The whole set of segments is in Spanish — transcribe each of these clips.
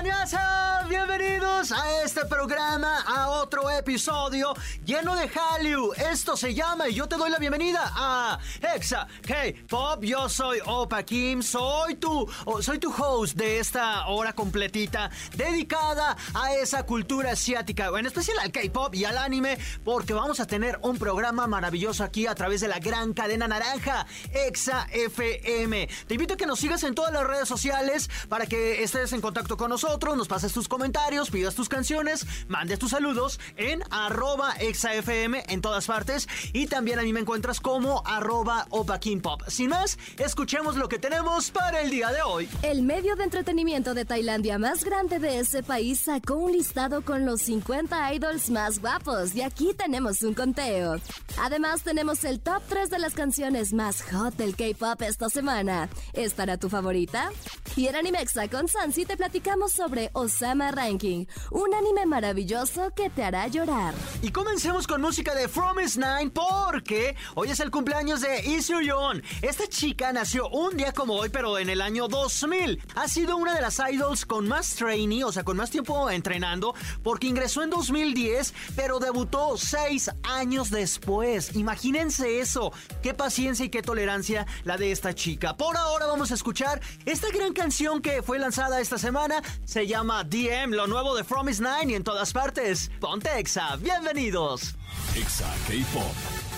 ¡Annyeonghaseyo! Bienvenidos a este programa, a otro episodio lleno de Hallyu. Esto se llama y yo te doy la bienvenida a Exa K-Pop. Yo soy Opa Kim, soy tu, soy tu host de esta hora completita dedicada a esa cultura asiática, en especial al K-Pop y al anime, porque vamos a tener un programa maravilloso aquí a través de la gran cadena naranja, Exa FM. Te invito a que nos sigas en todas las redes sociales para que estés en contacto con nosotros nos pases tus comentarios, pidas tus canciones, mandes tus saludos en arroba exafm en todas partes y también a mí me encuentras como arroba. Sin más, escuchemos lo que tenemos para el día de hoy. El medio de entretenimiento de Tailandia más grande de ese país sacó un listado con los 50 idols más guapos y aquí tenemos un conteo. Además tenemos el top 3 de las canciones más hot del K-pop esta semana. ¿Estará tu favorita? Y en Animexa con Sansi te platicamos sobre Osama Ranking, un anime maravilloso que te hará llorar. Y comencemos con música de From Is Nine porque hoy es el cumpleaños de Yeon. Esta chica nació un día como hoy, pero en el año 2000. Ha sido una de las idols con más trainee, o sea, con más tiempo entrenando, porque ingresó en 2010, pero debutó seis años después. Imagínense eso. Qué paciencia y qué tolerancia la de esta chica. Por ahora vamos a escuchar esta gran canción que fue lanzada esta semana. Se llama DM, lo nuevo de From Is Nine y en todas partes. Ponte Exa, bienvenidos. Exa K-Pop.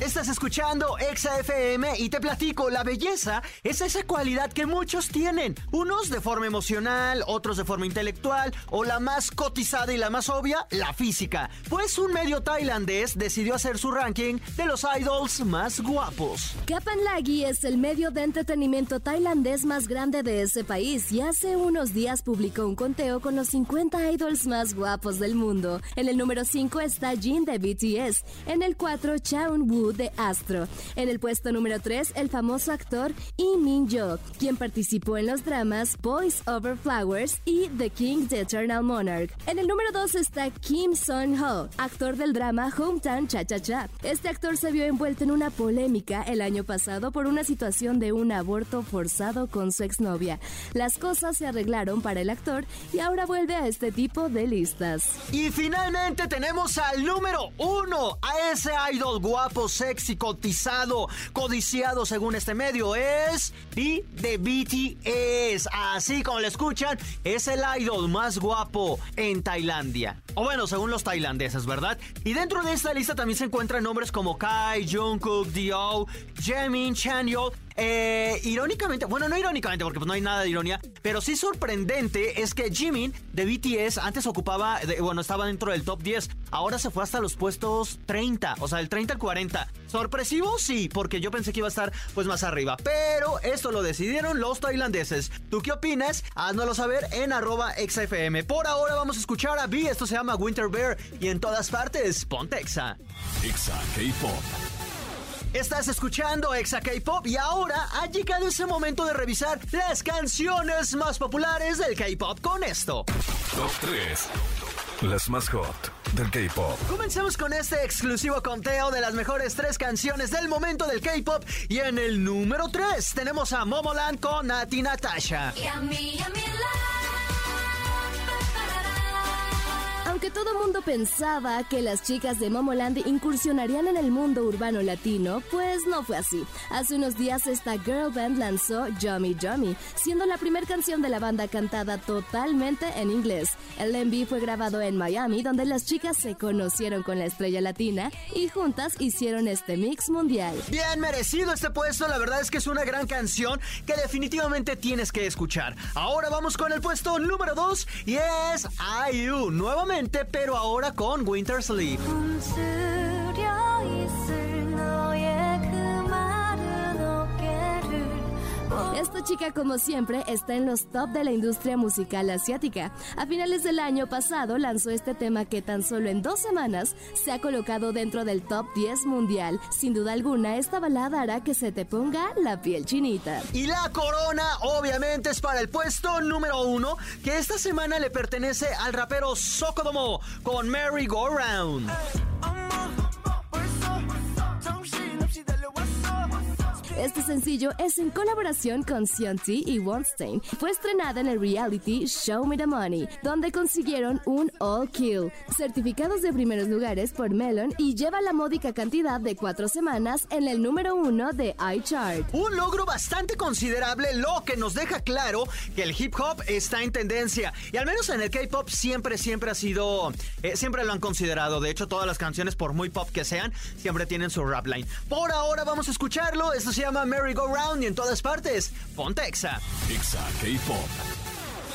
Estás escuchando Exa FM y te platico, la belleza es esa cualidad que muchos tienen, unos de forma emocional, otros de forma intelectual o la más cotizada y la más obvia, la física. Pues un medio tailandés decidió hacer su ranking de los idols más guapos. Kapan Lagi es el medio de entretenimiento tailandés más grande de ese país y hace unos días publicó un conteo con los 50 idols más guapos del mundo. En el número 5 está Jin de BTS, en el 4 Chaun Woo de Astro. En el puesto número 3, el famoso actor Lee Min Jo, quien participó en los dramas Boys Over Flowers y The King the Eternal Monarch. En el número 2 está Kim Son Ho, actor del drama Hometown Cha Cha Cha. Este actor se vio envuelto en una polémica el año pasado por una situación de un aborto forzado con su exnovia. Las cosas se arreglaron para el actor y ahora vuelve a este tipo de listas. Y finalmente tenemos al número 1, a ese idol guapo sexy, cotizado, codiciado según este medio es B de BTS. Así como lo escuchan, es el idol más guapo en Tailandia. O bueno, según los tailandeses, ¿verdad? Y dentro de esta lista también se encuentran nombres como Kai, Jungkook, Dio, Jaemin, Chanyeol eh, irónicamente, bueno, no irónicamente porque pues, no hay nada de ironía, pero sí sorprendente es que Jimin de BTS antes ocupaba, bueno, estaba dentro del top 10, ahora se fue hasta los puestos 30, o sea, del 30 al 40. ¿Sorpresivo? Sí, porque yo pensé que iba a estar pues más arriba, pero esto lo decidieron los tailandeses. ¿Tú qué opinas? Háznoslo saber en arroba XFM. Por ahora vamos a escuchar a B, esto se llama Winter Bear y en todas partes, ponte Exa. Exa K-Pop. Estás escuchando Exa K-Pop y ahora ha llegado ese momento de revisar las canciones más populares del K-Pop con esto. Top 3. Las más hot del K-Pop. Comencemos con este exclusivo conteo de las mejores tres canciones del momento del K-Pop y en el número 3 tenemos a Momoland con Nati Natasha. Aunque todo mundo pensaba que las chicas de Momoland incursionarían en el mundo urbano latino, pues no fue así. Hace unos días esta girl band lanzó Yummy Yummy, siendo la primera canción de la banda cantada totalmente en inglés. El MV fue grabado en Miami, donde las chicas se conocieron con la estrella latina y juntas hicieron este mix mundial. Bien merecido este puesto, la verdad es que es una gran canción que definitivamente tienes que escuchar. Ahora vamos con el puesto número 2 y es IU, nuevamente pero ahora con Winter Sleep. Esta chica, como siempre, está en los top de la industria musical asiática. A finales del año pasado lanzó este tema que tan solo en dos semanas se ha colocado dentro del top 10 mundial. Sin duda alguna, esta balada hará que se te ponga la piel chinita. Y la corona, obviamente, es para el puesto número uno, que esta semana le pertenece al rapero Sokodomo con Merry Go Round. Este sencillo es en colaboración con Sionti y Wonstein. Fue estrenada en el reality Show Me the Money, donde consiguieron un All Kill, certificados de primeros lugares por Melon y lleva la módica cantidad de cuatro semanas en el número uno de iChart. Un logro bastante considerable, lo que nos deja claro que el hip hop está en tendencia. Y al menos en el K-pop siempre, siempre ha sido, eh, siempre lo han considerado. De hecho, todas las canciones, por muy pop que sean, siempre tienen su rap line. Por ahora vamos a escucharlo. Esto se llama Merry Go Round y en todas partes, ponte Exa. Exa K-Pop.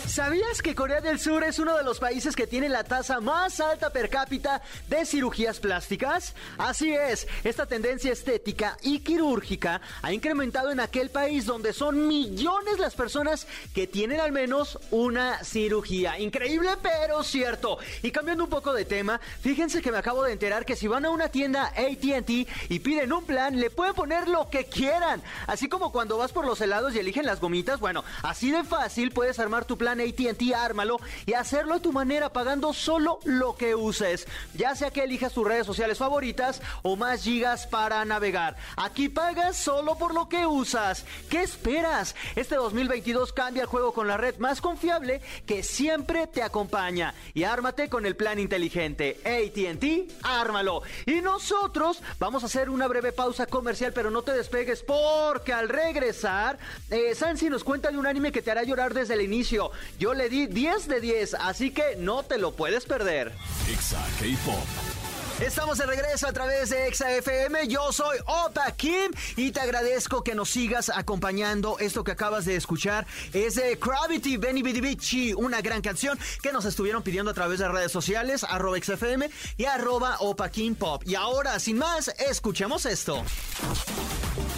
¿Sabías que Corea del Sur es uno de los países que tiene la tasa más alta per cápita de cirugías plásticas? Así es, esta tendencia estética y quirúrgica ha incrementado en aquel país donde son millones las personas que tienen al menos una cirugía. Increíble, pero cierto. Y cambiando un poco de tema, fíjense que me acabo de enterar que si van a una tienda ATT y piden un plan, le pueden poner lo que quieran. Así como cuando vas por los helados y eligen las gomitas, bueno, así de fácil puedes armar tu plan ATT, ármalo y hacerlo a tu manera pagando solo lo que uses. Ya sea que elijas tus redes sociales favoritas o más gigas para navegar. Aquí pagas solo por lo que usas. ¿Qué esperas? Este 2022 cambia el juego con la red más confiable que siempre te acompaña. Y ármate con el plan inteligente. ATT, ármalo. Y nosotros vamos a hacer una breve pausa comercial, pero no te despegues porque al regresar, eh, Sansi nos cuenta de un anime que te hará llorar desde el inicio. Yo le di 10 de 10, así que no te lo puedes perder. Exa K-Pop. Estamos de regreso a través de Exa FM. Yo soy Opa Kim y te agradezco que nos sigas acompañando. Esto que acabas de escuchar es de Gravity Benny Bidi Bichi, una gran canción que nos estuvieron pidiendo a través de redes sociales, arroba XFM y arroba Opa Kim Pop. Y ahora, sin más, escuchemos esto.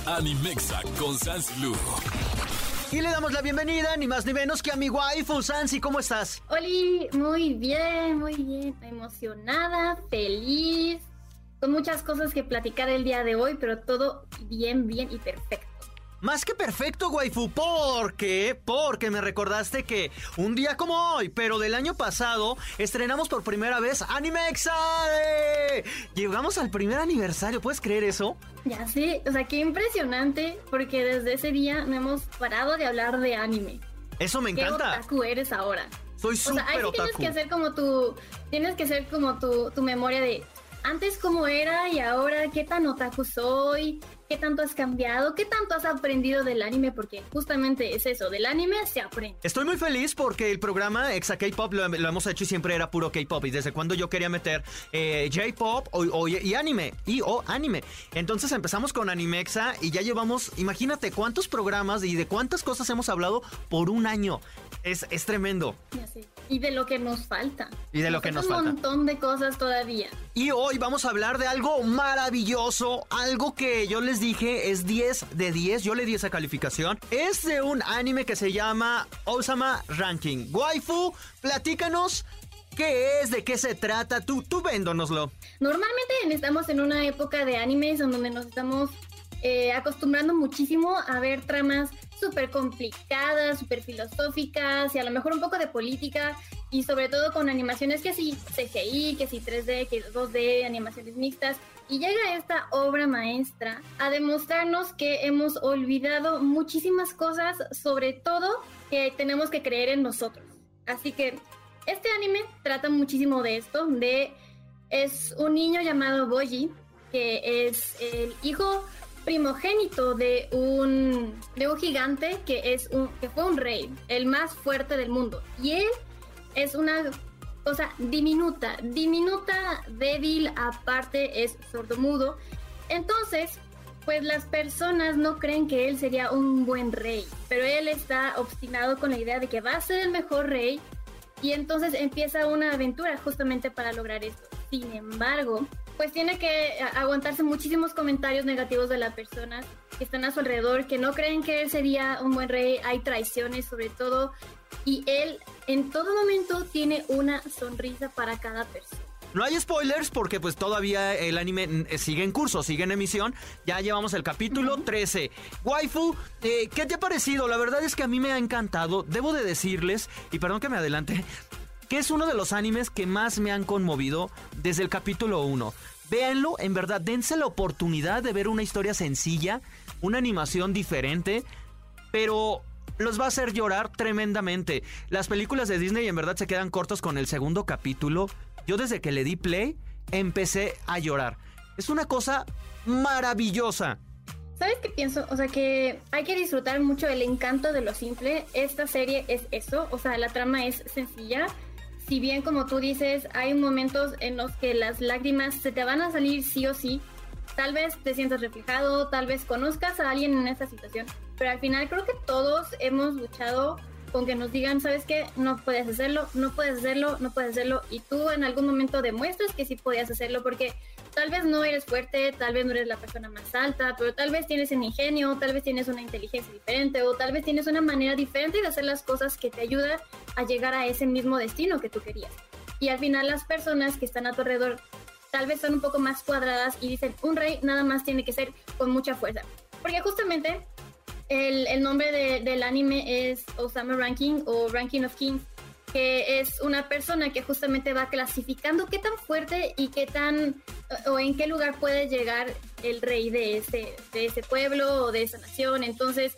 Animexa con Sans. Y le damos la bienvenida, ni más ni menos que a mi waifu, Sansi, ¿cómo estás? Oli, muy bien, muy bien, emocionada, feliz, con muchas cosas que platicar el día de hoy, pero todo bien, bien y perfecto. Más que perfecto, waifu, porque, porque me recordaste que un día como hoy, pero del año pasado, estrenamos por primera vez Animexa. ¡Eh! Llegamos al primer aniversario, ¿puedes creer eso? Ya sé, o sea, qué impresionante, porque desde ese día no hemos parado de hablar de anime. Eso me ¿Qué encanta. otaku eres ahora? Soy O sea, súper ahí sí tienes que hacer como tu, tienes que hacer como tu, tu memoria de antes cómo era y ahora qué tan otaku soy, qué tanto has cambiado, qué tanto has aprendido del anime, porque justamente es eso, del anime se aprende. Estoy muy feliz porque el programa Exa K-Pop lo, lo hemos hecho y siempre era puro K-Pop. Y desde cuando yo quería meter eh, J-Pop y anime, y o anime. Entonces empezamos con Animexa y ya llevamos, imagínate cuántos programas y de cuántas cosas hemos hablado por un año. Es, es tremendo. Ya sé. Y de lo que nos falta. Y de lo que nos falta. Un montón de cosas todavía. Y hoy vamos a hablar de algo maravilloso, algo que yo les dije es 10 de 10, yo le di esa calificación. Es de un anime que se llama Osama Ranking. Waifu, platícanos qué es, de qué se trata, tú, tú véndonoslo. Normalmente estamos en una época de animes en donde nos estamos eh, acostumbrando muchísimo a ver tramas súper complicadas, súper filosóficas y a lo mejor un poco de política y sobre todo con animaciones que sí CGI, que sí 3D, que 2D, animaciones mixtas. Y llega esta obra maestra a demostrarnos que hemos olvidado muchísimas cosas, sobre todo que tenemos que creer en nosotros. Así que este anime trata muchísimo de esto, de es un niño llamado Boji, que es el hijo primogénito de un, de un gigante que, es un, que fue un rey, el más fuerte del mundo. Y él es una cosa diminuta, diminuta, débil, aparte es sordomudo. Entonces, pues las personas no creen que él sería un buen rey, pero él está obstinado con la idea de que va a ser el mejor rey y entonces empieza una aventura justamente para lograr esto. Sin embargo, pues tiene que aguantarse muchísimos comentarios negativos de las personas que están a su alrededor, que no creen que él sería un buen rey, hay traiciones sobre todo, y él en todo momento tiene una sonrisa para cada persona. No hay spoilers porque pues todavía el anime eh, sigue en curso, sigue en emisión. Ya llevamos el capítulo 13. Waifu, eh, ¿qué te ha parecido? La verdad es que a mí me ha encantado. Debo de decirles, y perdón que me adelante, que es uno de los animes que más me han conmovido desde el capítulo 1. Véanlo, en verdad, dense la oportunidad de ver una historia sencilla, una animación diferente, pero los va a hacer llorar tremendamente. Las películas de Disney en verdad se quedan cortos con el segundo capítulo. Yo desde que le di play empecé a llorar. Es una cosa maravillosa. ¿Sabes qué pienso? O sea que hay que disfrutar mucho el encanto de lo simple. Esta serie es eso, o sea, la trama es sencilla. Si bien como tú dices, hay momentos en los que las lágrimas se te van a salir sí o sí, tal vez te sientas reflejado, tal vez conozcas a alguien en esta situación, pero al final creo que todos hemos luchado con que nos digan, ¿sabes qué? No puedes hacerlo, no puedes hacerlo, no puedes hacerlo, y tú en algún momento demuestras que sí podías hacerlo, porque tal vez no eres fuerte, tal vez no eres la persona más alta, pero tal vez tienes un ingenio, tal vez tienes una inteligencia diferente, o tal vez tienes una manera diferente de hacer las cosas que te ayuda a llegar a ese mismo destino que tú querías. Y al final las personas que están a tu alrededor tal vez son un poco más cuadradas y dicen, un rey nada más tiene que ser con mucha fuerza. Porque justamente el, nombre del anime es Osama Ranking o Ranking of Kings, que es una persona que justamente va clasificando qué tan fuerte y qué tan o en qué lugar puede llegar el rey de ese, de ese pueblo o de esa nación. Entonces,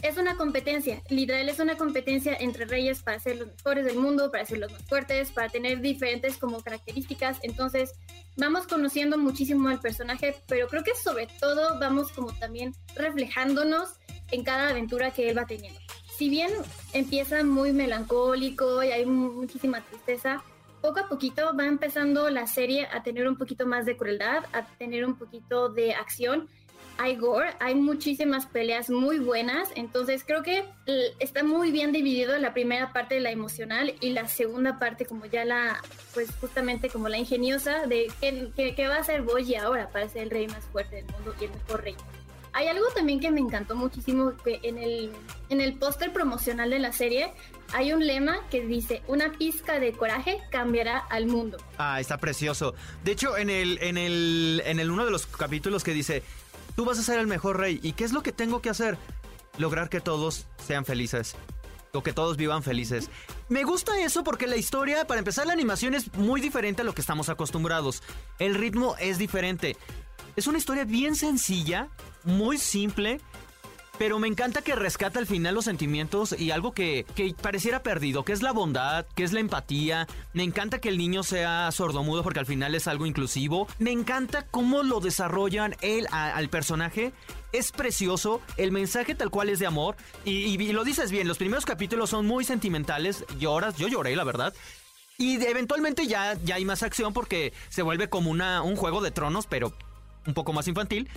es una competencia, literal es una competencia entre reyes para ser los mejores del mundo, para ser los más fuertes, para tener diferentes como características. Entonces, vamos conociendo muchísimo al personaje, pero creo que sobre todo vamos como también reflejándonos en cada aventura que él va teniendo. Si bien empieza muy melancólico y hay muchísima tristeza, poco a poquito va empezando la serie a tener un poquito más de crueldad, a tener un poquito de acción. Hay gore, hay muchísimas peleas muy buenas, entonces creo que está muy bien dividido la primera parte de la emocional y la segunda parte como ya la, pues justamente como la ingeniosa de qué va a hacer Boji ahora para ser el rey más fuerte del mundo y el mejor rey. Hay algo también que me encantó muchísimo, que en el, en el póster promocional de la serie hay un lema que dice, una pizca de coraje cambiará al mundo. Ah, está precioso. De hecho, en el, en el, en el uno de los capítulos que dice, tú vas a ser el mejor rey, ¿y qué es lo que tengo que hacer? Lograr que todos sean felices. O que todos vivan felices. Me gusta eso porque la historia, para empezar, la animación es muy diferente a lo que estamos acostumbrados. El ritmo es diferente. Es una historia bien sencilla, muy simple, pero me encanta que rescata al final los sentimientos y algo que, pareciera perdido, que es la bondad, que es la empatía. Me encanta que el niño sea sordomudo porque al final es algo inclusivo. Me encanta cómo lo desarrollan él al personaje. Es precioso, el mensaje tal cual es de amor. Y, lo dices bien, los primeros capítulos son muy sentimentales. Lloras, yo lloré, la verdad. Y eventualmente ya, ya hay más acción porque se vuelve como una, un juego de tronos, pero un poco más infantil.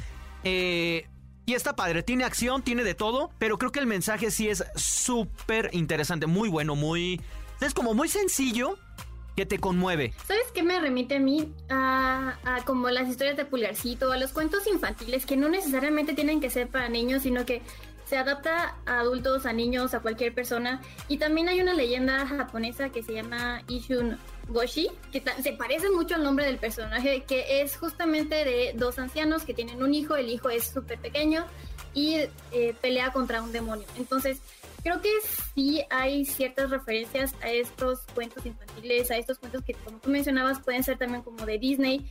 Eh, y está padre, tiene acción, tiene de todo, pero creo que el mensaje sí es súper interesante, muy bueno, muy... Es como muy sencillo que te conmueve. ¿Sabes qué me remite a mí? A, a, como las historias de Pulgarcito, a los cuentos infantiles que no necesariamente tienen que ser para niños, sino que se adapta a adultos, a niños, a cualquier persona. Y también hay una leyenda japonesa que se llama Ishun Boshi, que se parece mucho al nombre del personaje, que es justamente de dos ancianos que tienen un hijo, el hijo es súper pequeño y eh, pelea contra un demonio. Entonces, creo que sí hay ciertas referencias a estos cuentos infantiles, a estos cuentos que, como tú mencionabas, pueden ser también como de Disney,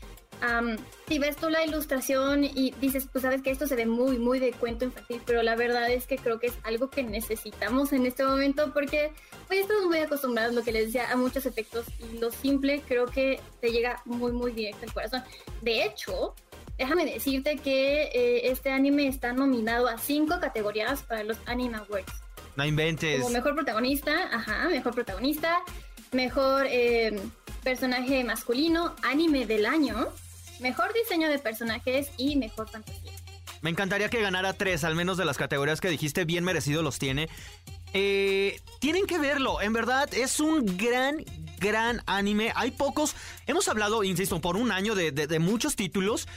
si ves tú la ilustración y dices, pues sabes que esto se ve muy, muy de cuento infantil, pero la verdad es que creo que es algo que necesitamos en este momento porque pues estamos muy acostumbrados, lo que les decía, a muchos efectos y lo simple creo que te llega muy, muy directo al corazón. De hecho, déjame decirte que eh, este anime está nominado a cinco categorías para los Anime Awards. No inventes. Como mejor protagonista, ajá, mejor protagonista, mejor eh, personaje masculino, anime del año, mejor diseño de personajes y mejor fantasía. Me encantaría que ganara tres, al menos de las categorías que dijiste, bien merecido los tiene. Eh, tienen que verlo, en verdad es un gran, gran anime. Hay pocos, hemos hablado, insisto, por un año de, muchos títulos.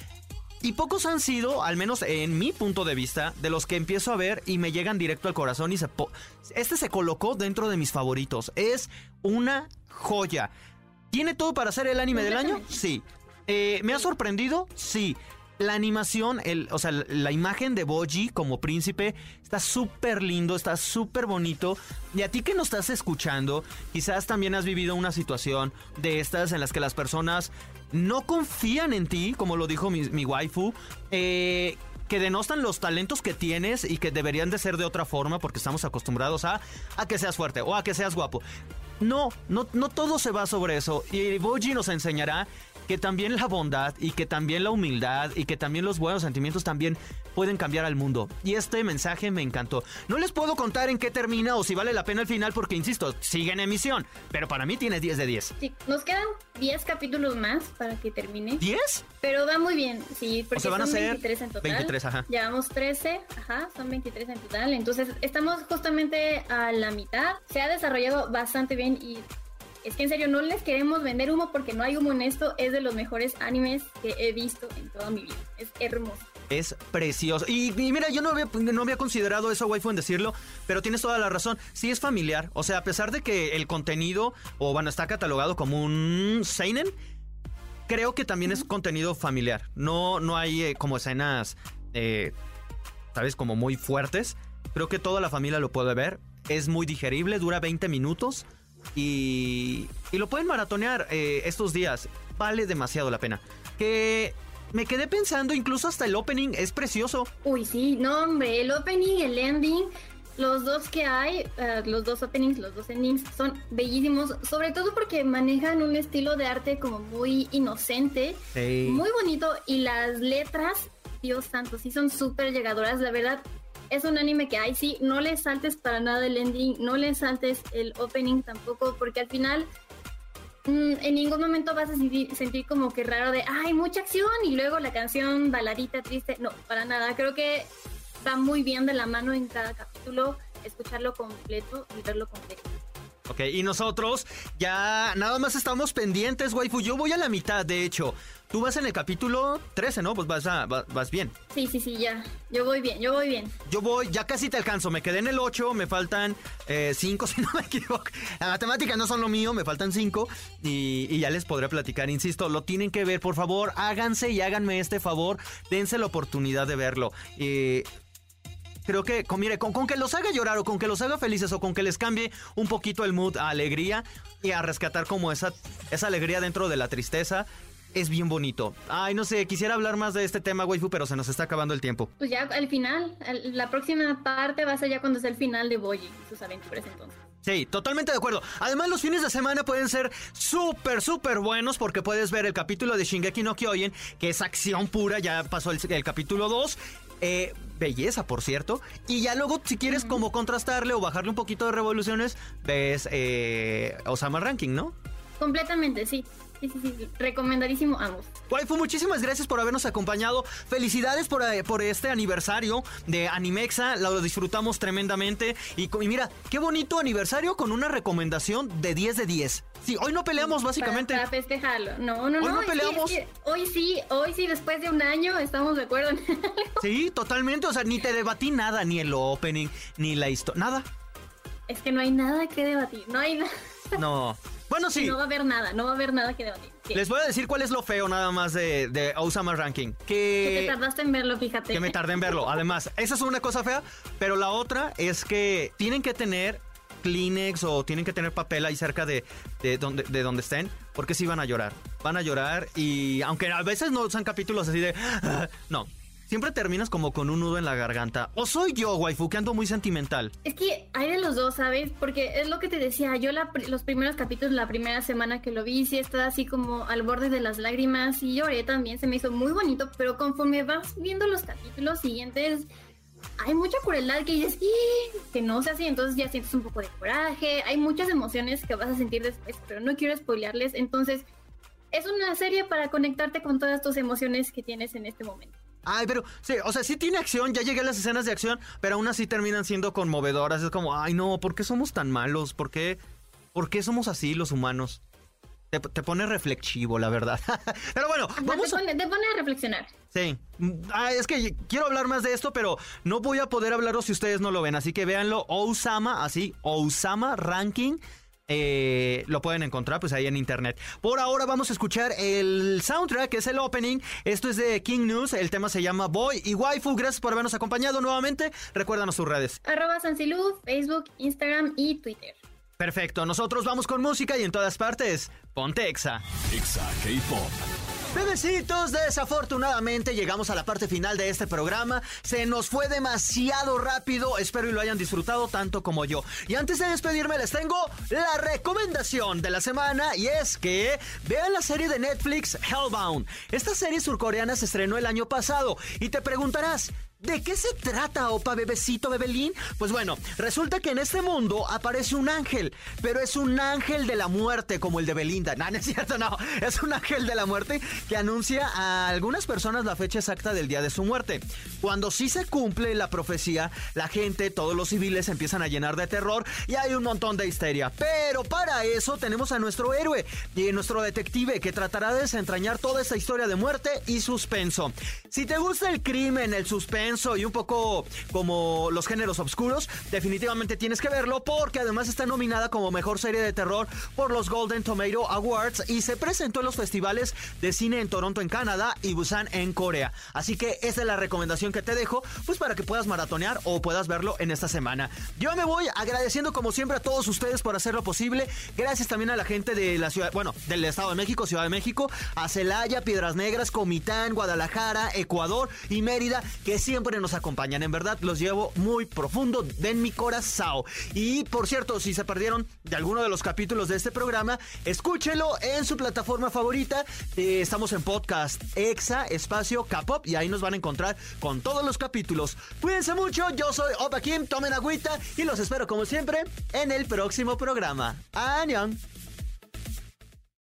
Y pocos han sido, al menos en mi punto de vista, de los que empiezo a ver y me llegan directo al corazón y se... Este se colocó dentro de mis favoritos. Es una joya. ¿Tiene todo para ser el anime del año? Sí. Eh, ¿Me ha sorprendido? Sí. La animación, el, o sea, la imagen de Boji como príncipe está súper lindo, está súper bonito. Y a ti que nos estás escuchando, quizás también has vivido una situación de estas en las que las personas no confían en ti, como lo dijo mi, waifu, eh, que denostan los talentos que tienes y que deberían de ser de otra forma porque estamos acostumbrados a, a que seas fuerte o a que seas guapo. No, no, no todo se va sobre eso. Y Boji nos enseñará que también la bondad y que también la humildad y que también los buenos sentimientos también pueden cambiar al mundo. Y este mensaje me encantó. No les puedo contar en qué termina o si vale la pena el final porque, insisto, sigue en emisión. Pero para mí tiene 10 de 10. Sí, nos quedan 10 capítulos más para que termine. ¿10? Pero va muy bien, sí, porque o van son a ser 23 en total. 23, ajá. Llevamos 13, ajá, son 23 en total. Entonces estamos justamente a la mitad. Se ha desarrollado bastante bien y es que en serio no les queremos vender humo porque no hay humo en esto. Es de los mejores animes que he visto en toda mi vida. Es hermoso. Es precioso. Y, mira, yo no había, no había considerado eso, waifu, en decirlo, pero tienes toda la razón. Sí es familiar. O sea, a pesar de que el contenido, o bueno, está catalogado como un seinen, creo que también es contenido familiar. No, no hay eh, como escenas, eh, ¿sabes? Como muy fuertes. Creo que toda la familia lo puede ver. Es muy digerible, dura 20 minutos. Y, lo pueden maratonear eh, estos días. Vale demasiado la pena. Que me quedé pensando, incluso hasta el opening es precioso. Uy, sí, no, hombre, el opening, el ending, los dos que hay, eh, los dos openings, los dos endings, son bellísimos, sobre todo porque manejan un estilo de arte como muy inocente, muy bonito, y las letras, Dios santo, sí son súper llegadoras, la verdad, es un anime que, hay sí, no le saltes para nada el ending, no le saltes el opening tampoco, porque al final mm, en ningún momento vas a sentir, como que raro de, ay, mucha acción y luego la canción baladita triste. No, para nada. Creo que va muy bien de la mano en cada capítulo escucharlo completo y verlo completo. Ok, y nosotros ya nada más estamos pendientes, waifu. Yo voy a la mitad, de hecho. Tú vas en el capítulo 13, ¿no? Pues vas, vas, bien. Sí, sí, sí, ya. Yo voy bien, yo voy bien. Yo voy, ya casi te alcanzo. Me quedé en el 8, me faltan 5, eh, si no me equivoco. Las matemáticas no son lo mío, me faltan 5. Y, ya les podré platicar, insisto, lo tienen que ver, por favor, háganse y háganme este favor. Dense la oportunidad de verlo. Eh, creo que, con, mire, con, con, que los haga llorar o con que los haga felices o con que les cambie un poquito el mood a alegría y a rescatar como esa, esa alegría dentro de la tristeza, es bien bonito. Ay, no sé, quisiera hablar más de este tema, waifu, pero se nos está acabando el tiempo. Pues ya al final, la próxima parte va a ser ya cuando sea el final de Boyi y sus aventuras entonces. Sí, totalmente de acuerdo. Además, los fines de semana pueden ser súper, súper buenos porque puedes ver el capítulo de Shingeki no Kyojin, que es acción pura, ya pasó el, capítulo 2. Eh, belleza, por cierto. Y ya luego, si quieres como contrastarle o bajarle un poquito de revoluciones, ves eh, Osama Ranking, ¿no? Completamente, sí. Sí, sí, sí, recomendadísimo ambos. Waifu, muchísimas gracias por habernos acompañado. Felicidades por, eh, por este aniversario de Animexa. Lo disfrutamos tremendamente. Y, mira, qué bonito aniversario con una recomendación de 10 de 10. Sí, hoy no peleamos básicamente. Para, festejarlo. No, no, hoy no. peleamos. hoy sí, hoy sí, después de un año estamos de acuerdo en Sí, totalmente. O sea, ni te debatí nada, ni el opening, ni la historia. Nada. Es que no hay nada que debatir. No hay nada. No. Bueno, sí. No va a haber nada, no va a haber nada que debatir. Les voy a decir cuál es lo feo nada más de, de Osama Ranking. Que... que te tardaste en verlo, fíjate. Que me tardé en verlo. Además, esa es una cosa fea, pero la otra es que tienen que tener Kleenex o tienen que tener papel ahí cerca de, de, donde, de donde estén, porque sí van a llorar. Van a llorar y aunque a veces no son capítulos así de... no, siempre terminas como con un nudo en la garganta. ¿O soy yo, waifu, que ando muy sentimental? Es que hay de los dos, ¿sabes? Porque es lo que te decía, yo los primeros capítulos, la primera semana que lo vi, sí estaba así como al borde de las lágrimas y lloré también, se me hizo muy bonito, pero conforme vas viendo los capítulos siguientes, hay mucha crueldad que dices, que no se así, entonces ya sientes un poco de coraje, hay muchas emociones que vas a sentir después, pero no quiero spoilearles, entonces es una serie para conectarte con todas tus emociones que tienes en este momento. Ay, pero, sí, o sea, sí tiene acción, ya llegué a las escenas de acción, pero aún así terminan siendo conmovedoras. Es como, ay, no, ¿por qué somos tan malos? ¿Por qué, ¿Por qué somos así los humanos? te, pone reflexivo, la verdad. pero bueno, vamos. Te pone, a reflexionar. Sí. Ah, es que quiero hablar más de esto, pero no voy a poder hablarlo si ustedes no lo ven. Así que véanlo. Osama, así, Osama Ranking. Eh, lo pueden encontrar pues ahí en internet. Por ahora vamos a escuchar el soundtrack, que es el opening. Esto es de King News, el tema se llama Boy y Waifu. Gracias por habernos acompañado nuevamente. Recuérdanos sus redes. Arroba Sansiluz, Facebook, Instagram y Twitter. Perfecto, nosotros vamos con música y en todas partes, ponte Exa. Exa K-Pop. Bebecitos, desafortunadamente llegamos a la parte final de este programa. Se nos fue demasiado rápido. Espero y lo hayan disfrutado tanto como yo. Y antes de despedirme, les tengo la recomendación de la semana. Y es que vean la serie de Netflix Hellbound. Esta serie surcoreana se estrenó el año pasado. Y te preguntarás, ¿De qué se trata, opa bebecito bebelín? Pues bueno, resulta que en este mundo aparece un ángel, pero es un ángel de la muerte como el de Belinda. No, no es cierto, no. Es un ángel de la muerte que anuncia a algunas personas la fecha exacta del día de su muerte. Cuando sí se cumple la profecía, la gente, todos los civiles empiezan a llenar de terror y hay un montón de histeria. Pero para eso tenemos a nuestro héroe y nuestro detective que tratará de desentrañar toda esta historia de muerte y suspenso. Si te gusta el crimen, el suspenso, y un poco como los géneros oscuros, definitivamente tienes que verlo porque además está nominada como mejor serie de terror por los Golden Tomato Awards y se presentó en los festivales de cine en Toronto en Canadá y Busan en Corea. Así que esa es la recomendación que te dejo, pues para que puedas maratonear o puedas verlo en esta semana. Yo me voy agradeciendo como siempre a todos ustedes por hacerlo posible. Gracias también a la gente de la ciudad, bueno, del Estado de México, Ciudad de México, a Celaya, Piedras Negras, Comitán, Guadalajara, Ecuador y Mérida, que siempre siempre nos acompañan. En verdad, los llevo muy profundo de mi corazón. Y por cierto, si se perdieron de alguno de los capítulos de este programa, escúchelo en su plataforma favorita. Eh, estamos en podcast Exa Espacio K-Pop y ahí nos van a encontrar con todos los capítulos. Cuídense mucho, yo soy Opa Kim, tomen agüita y los espero como siempre en el próximo programa. ¡Añón!